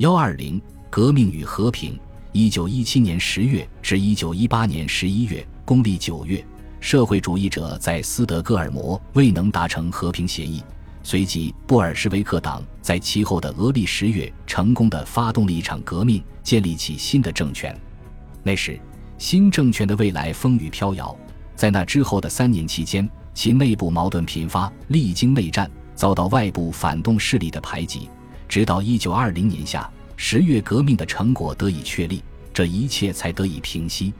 幺二零革命与和平。一九一七年十月至一九一八年十一月，公历九月，社会主义者在斯德哥尔摩未能达成和平协议。随即，布尔什维克党在其后的俄历十月成功的发动了一场革命，建立起新的政权。那时，新政权的未来风雨飘摇。在那之后的三年期间，其内部矛盾频发，历经内战，遭到外部反动势力的排挤。直到一九二零年夏十月，革命的成果得以确立，这一切才得以平息。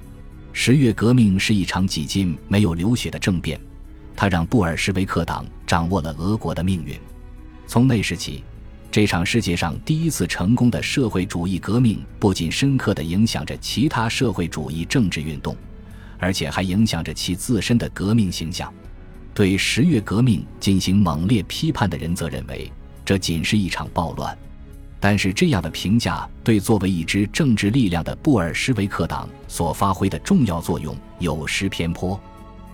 十月革命是一场几近没有流血的政变，它让布尔什维克党掌握了俄国的命运。从那时起，这场世界上第一次成功的社会主义革命，不仅深刻地影响着其他社会主义政治运动。而且还影响着其自身的革命形象。对十月革命进行猛烈批判的人则认为，这仅是一场暴乱。但是，这样的评价对作为一支政治力量的布尔什维克党所发挥的重要作用有失偏颇。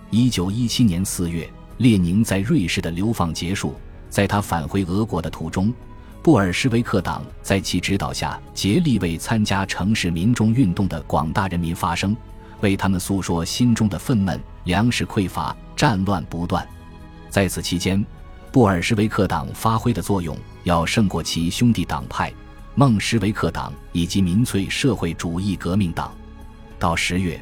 一九一七年四月，列宁在瑞士的流放结束，在他返回俄国的途中，布尔什维克党在其指导下竭力为参加城市民众运动的广大人民发声。为他们诉说心中的愤懑，粮食匮乏，战乱不断。在此期间，布尔什维克党发挥的作用要胜过其兄弟党派孟什维克党以及民粹社会主义革命党。到十月，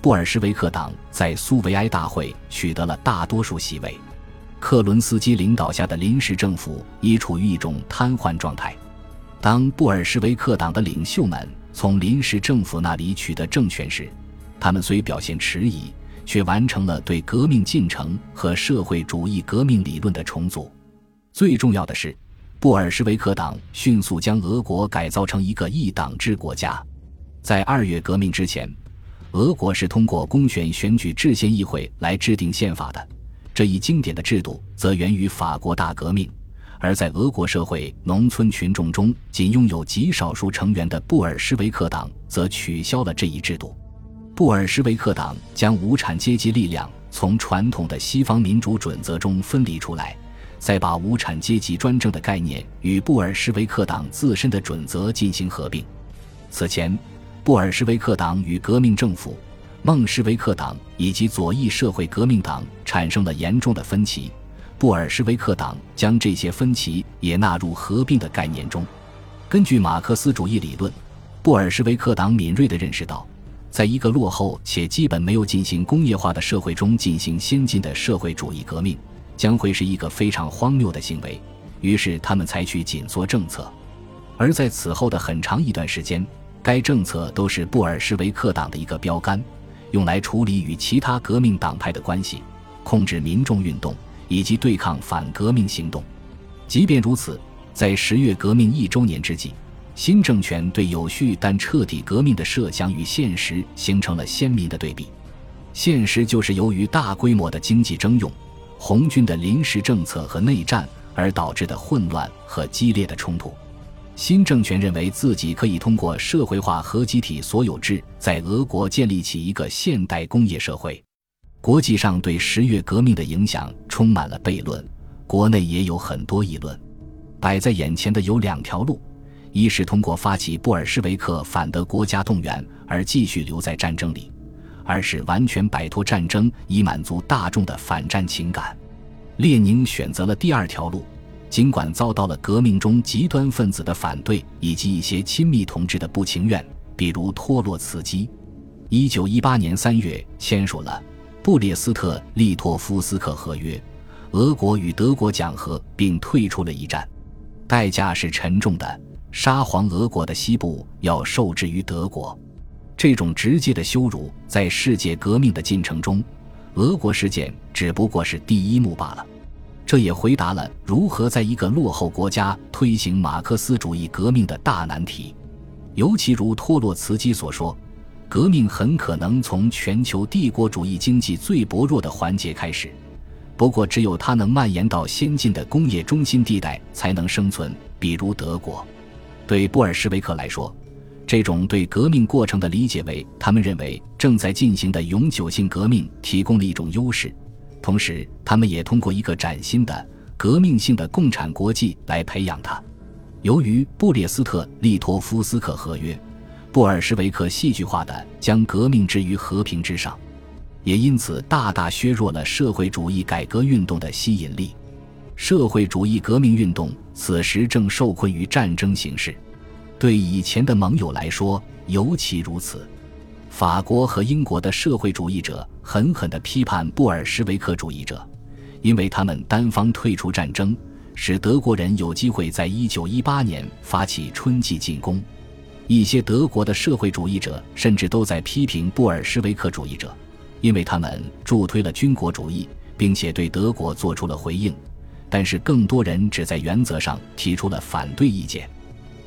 布尔什维克党在苏维埃大会取得了大多数席位，克伦斯基领导下的临时政府已处于一种瘫痪状态。当布尔什维克党的领袖们从临时政府那里取得政权时，他们虽表现迟疑，却完成了对革命进程和社会主义革命理论的重组。最重要的是，布尔什维克党迅速将俄国改造成一个一党制国家。在二月革命之前，俄国是通过公选选举制宪议会来制定宪法的。这一经典的制度则源于法国大革命，而在俄国社会农村群众中仅拥有极少数成员的布尔什维克党则取消了这一制度。布尔什维克党将无产阶级力量从传统的西方民主准则中分离出来，再把无产阶级专政的概念与布尔什维克党自身的准则进行合并。此前，布尔什维克党与革命政府、孟什维克党以及左翼社会革命党产生了严重的分歧。布尔什维克党将这些分歧也纳入合并的概念中。根据马克思主义理论，布尔什维克党敏锐地认识到。在一个落后且基本没有进行工业化的社会中进行先进的社会主义革命，将会是一个非常荒谬的行为。于是，他们采取紧缩政策，而在此后的很长一段时间，该政策都是布尔什维克党的一个标杆，用来处理与其他革命党派的关系、控制民众运动以及对抗反革命行动。即便如此，在十月革命一周年之际。新政权对有序但彻底革命的设想与现实形成了鲜明的对比。现实就是由于大规模的经济征用、红军的临时政策和内战而导致的混乱和激烈的冲突。新政权认为自己可以通过社会化和集体所有制，在俄国建立起一个现代工业社会。国际上对十月革命的影响充满了悖论，国内也有很多议论。摆在眼前的有两条路。一是通过发起布尔什维克反德国家动员而继续留在战争里，二是完全摆脱战争以满足大众的反战情感。列宁选择了第二条路，尽管遭到了革命中极端分子的反对以及一些亲密同志的不情愿，比如托洛茨基。一九一八年三月签署了布列斯特利托夫斯克合约，俄国与德国讲和并退出了一战，代价是沉重的。沙皇俄国的西部要受制于德国，这种直接的羞辱，在世界革命的进程中，俄国事件只不过是第一幕罢了。这也回答了如何在一个落后国家推行马克思主义革命的大难题。尤其如托洛茨基所说，革命很可能从全球帝国主义经济最薄弱的环节开始，不过只有它能蔓延到先进的工业中心地带，才能生存，比如德国。对布尔什维克来说，这种对革命过程的理解为他们认为正在进行的永久性革命提供了一种优势，同时他们也通过一个崭新的革命性的共产国际来培养它。由于布列斯特利托夫斯克合约，布尔什维克戏剧化的将革命置于和平之上，也因此大大削弱了社会主义改革运动的吸引力。社会主义革命运动此时正受困于战争形势，对以前的盟友来说尤其如此。法国和英国的社会主义者狠狠地批判布尔什维克主义者，因为他们单方退出战争。使德国人有机会在一九一八年发起春季进攻。一些德国的社会主义者甚至都在批评布尔什维克主义者，因为他们助推了军国主义，并且对德国做出了回应。但是，更多人只在原则上提出了反对意见。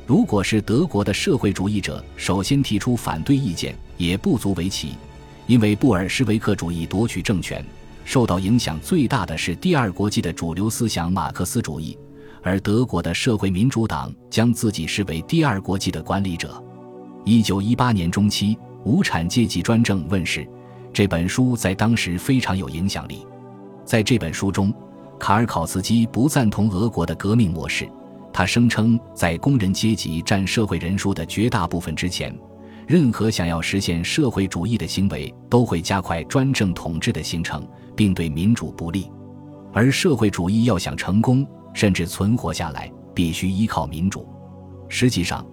如果是德国的社会主义者首先提出反对意见，也不足为奇，因为布尔什维克主义夺取政权。受到影响最大的是第二国际的主流思想马克思主义，而德国的社会民主党将自己视为第二国际的管理者。一九一八年中期，《无产阶级专政》问世，这本书在当时非常有影响力。在这本书中，卡尔考茨基不赞同俄国的革命模式，他声称在工人阶级占社会人数的绝大部分之前，任何想要实现社会主义的行为都会加快专政统治的形成。并对民主不利，而社会主义要想成功，甚至存活下来，必须依靠民主。实际上，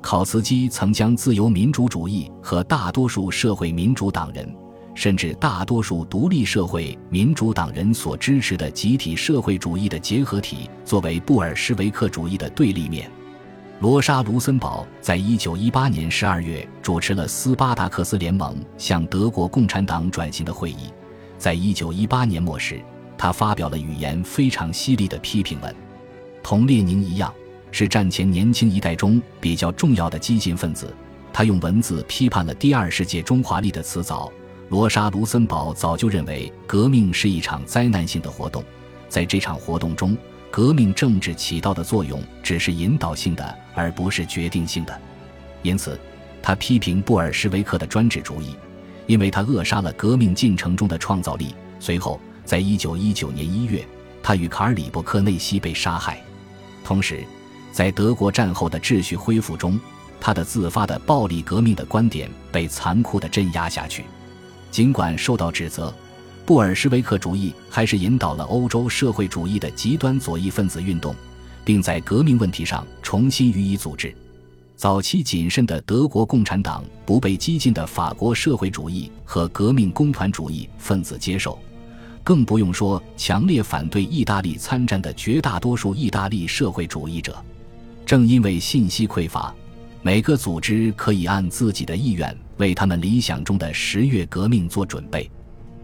考茨基曾将自由民主主义和大多数社会民主党人，甚至大多数独立社会民主党人所支持的集体社会主义的结合体，作为布尔什维克主义的对立面。罗莎·卢森堡在一九一八年十二月主持了斯巴达克斯联盟向德国共产党转型的会议。在一九一八年末时，他发表了语言非常犀利的批评文，同列宁一样，是战前年轻一代中比较重要的激进分子。他用文字批判了第二世界中华力的辞藻。罗莎·卢森堡早就认为，革命是一场灾难性的活动，在这场活动中，革命政治起到的作用只是引导性的，而不是决定性的。因此，他批评布尔什维克的专制主义。因为他扼杀了革命进程中的创造力。随后，在一九一九年一月，他与卡尔里伯克内西被杀害。同时，在德国战后的秩序恢复中，他的自发的暴力革命的观点被残酷地镇压下去。尽管受到指责，布尔什维克主义还是引导了欧洲社会主义的极端左翼分子运动，并在革命问题上重新予以组织。早期谨慎的德国共产党不被激进的法国社会主义和革命工团主义分子接受，更不用说强烈反对意大利参战的绝大多数意大利社会主义者。正因为信息匮乏，每个组织可以按自己的意愿为他们理想中的十月革命做准备。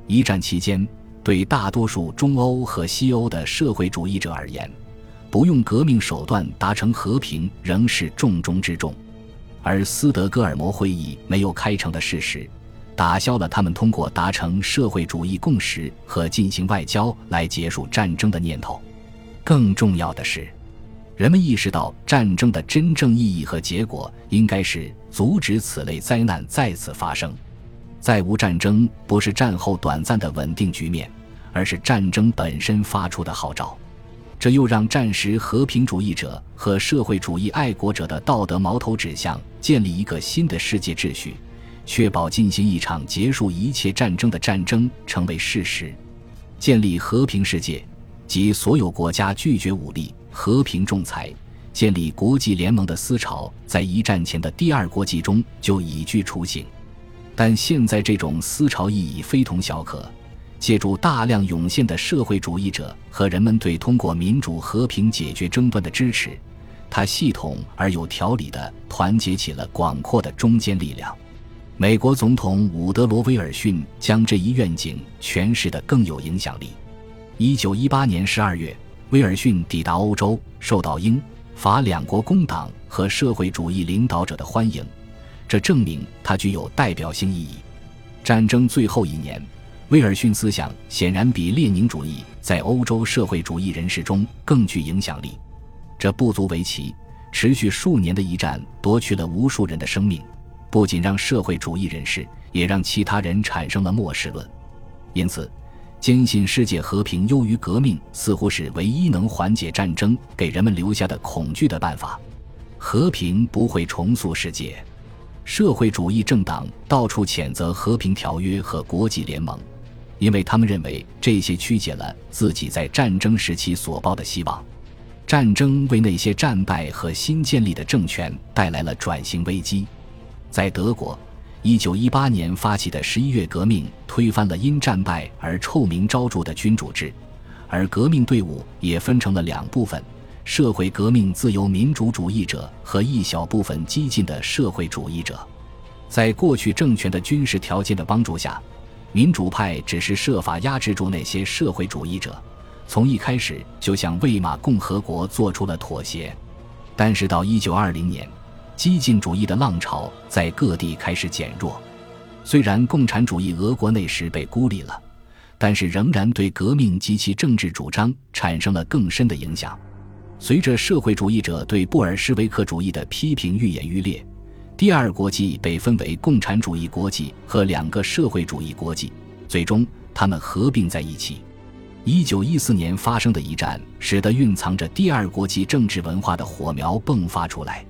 一战期间，对大多数中欧和西欧的社会主义者而言，不用革命手段达成和平仍是重中之重，而斯德哥尔摩会议没有开成的事实，打消了他们通过达成社会主义共识和进行外交来结束战争的念头。更重要的是，人们意识到战争的真正意义和结果应该是阻止此类灾难再次发生。再无战争不是战后短暂的稳定局面，而是战争本身发出的号召。这又让战时和平主义者和社会主义爱国者的道德矛头指向建立一个新的世界秩序，确保进行一场结束一切战争的战争成为事实。建立和平世界，即所有国家拒绝武力、和平仲裁、建立国际联盟的思潮，在一战前的第二国际中就已具雏形，但现在这种思潮意义非同小可。借助大量涌现的社会主义者和人们对通过民主和平解决争端的支持，他系统而有条理地团结起了广阔的中坚力量。美国总统伍德罗·威尔逊将这一愿景诠释得更有影响力。一九一八年十二月，威尔逊抵达欧洲，受到英法两国工党和社会主义领导者的欢迎，这证明他具有代表性意义。战争最后一年。威尔逊思想显然比列宁主义在欧洲社会主义人士中更具影响力。这不足为奇，持续数年的一战夺去了无数人的生命，不仅让社会主义人士，也让其他人产生了漠视论。因此，坚信世界和平优于革命，似乎是唯一能缓解战争给人们留下的恐惧的办法。和平不会重塑世界。社会主义政党到处谴责和平条约和国际联盟，因为他们认为这些曲解了自己在战争时期所抱的希望。战争为那些战败和新建立的政权带来了转型危机。在德国。一九一八年发起的十一月革命推翻了因战败而臭名昭著的君主制，而革命队伍也分成了两部分：社会革命自由民主主义者和一小部分激进的社会主义者。在过去政权的军事条件的帮助下，民主派只是设法压制住那些社会主义者，从一开始就向魏玛共和国做出了妥协。但是到一九二零年。激进主义的浪潮在各地开始减弱，虽然共产主义俄国那时被孤立了，但是仍然对革命及其政治主张产生了更深的影响。随着社会主义者对布尔什维克主义的批评愈演愈烈，第二国际被分为共产主义国际和两个社会主义国际，最终他们合并在一起。一九一四年发生的一战，使得蕴藏着第二国际政治文化的火苗迸发出来。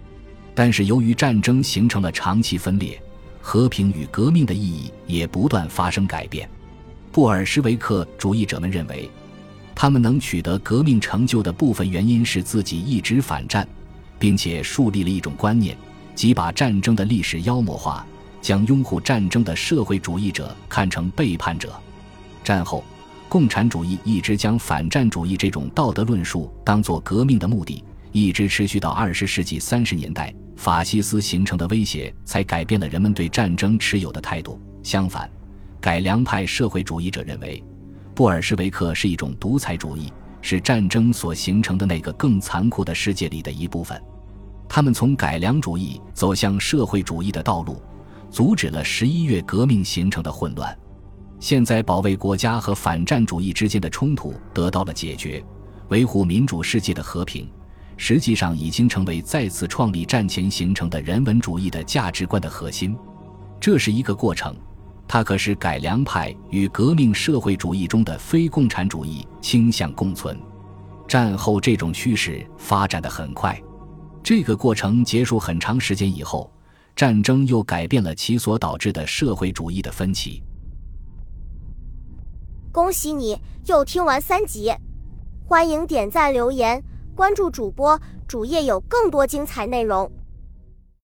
但是由于战争形成了长期分裂，和平与革命的意义也不断发生改变。布尔什维克主义者们认为，他们能取得革命成就的部分原因是自己一直反战，并且树立了一种观念，即把战争的历史妖魔化，将拥护战争的社会主义者看成背叛者。战后，共产主义一直将反战主义这种道德论述当作革命的目的，一直持续到二十世纪三十年代。法西斯形成的威胁才改变了人们对战争持有的态度。相反，改良派社会主义者认为，布尔什维克是一种独裁主义，是战争所形成的那个更残酷的世界里的一部分。他们从改良主义走向社会主义的道路，阻止了十一月革命形成的混乱。现在，保卫国家和反战主义之间的冲突得到了解决，维护民主世界的和平。实际上已经成为再次创立战前形成的人文主义的价值观的核心，这是一个过程，它可使改良派与革命社会主义中的非共产主义倾向共存。战后这种趋势发展的很快，这个过程结束很长时间以后，战争又改变了其所导致的社会主义的分歧。恭喜你又听完三集，欢迎点赞留言。关注主播，主页有更多精彩内容。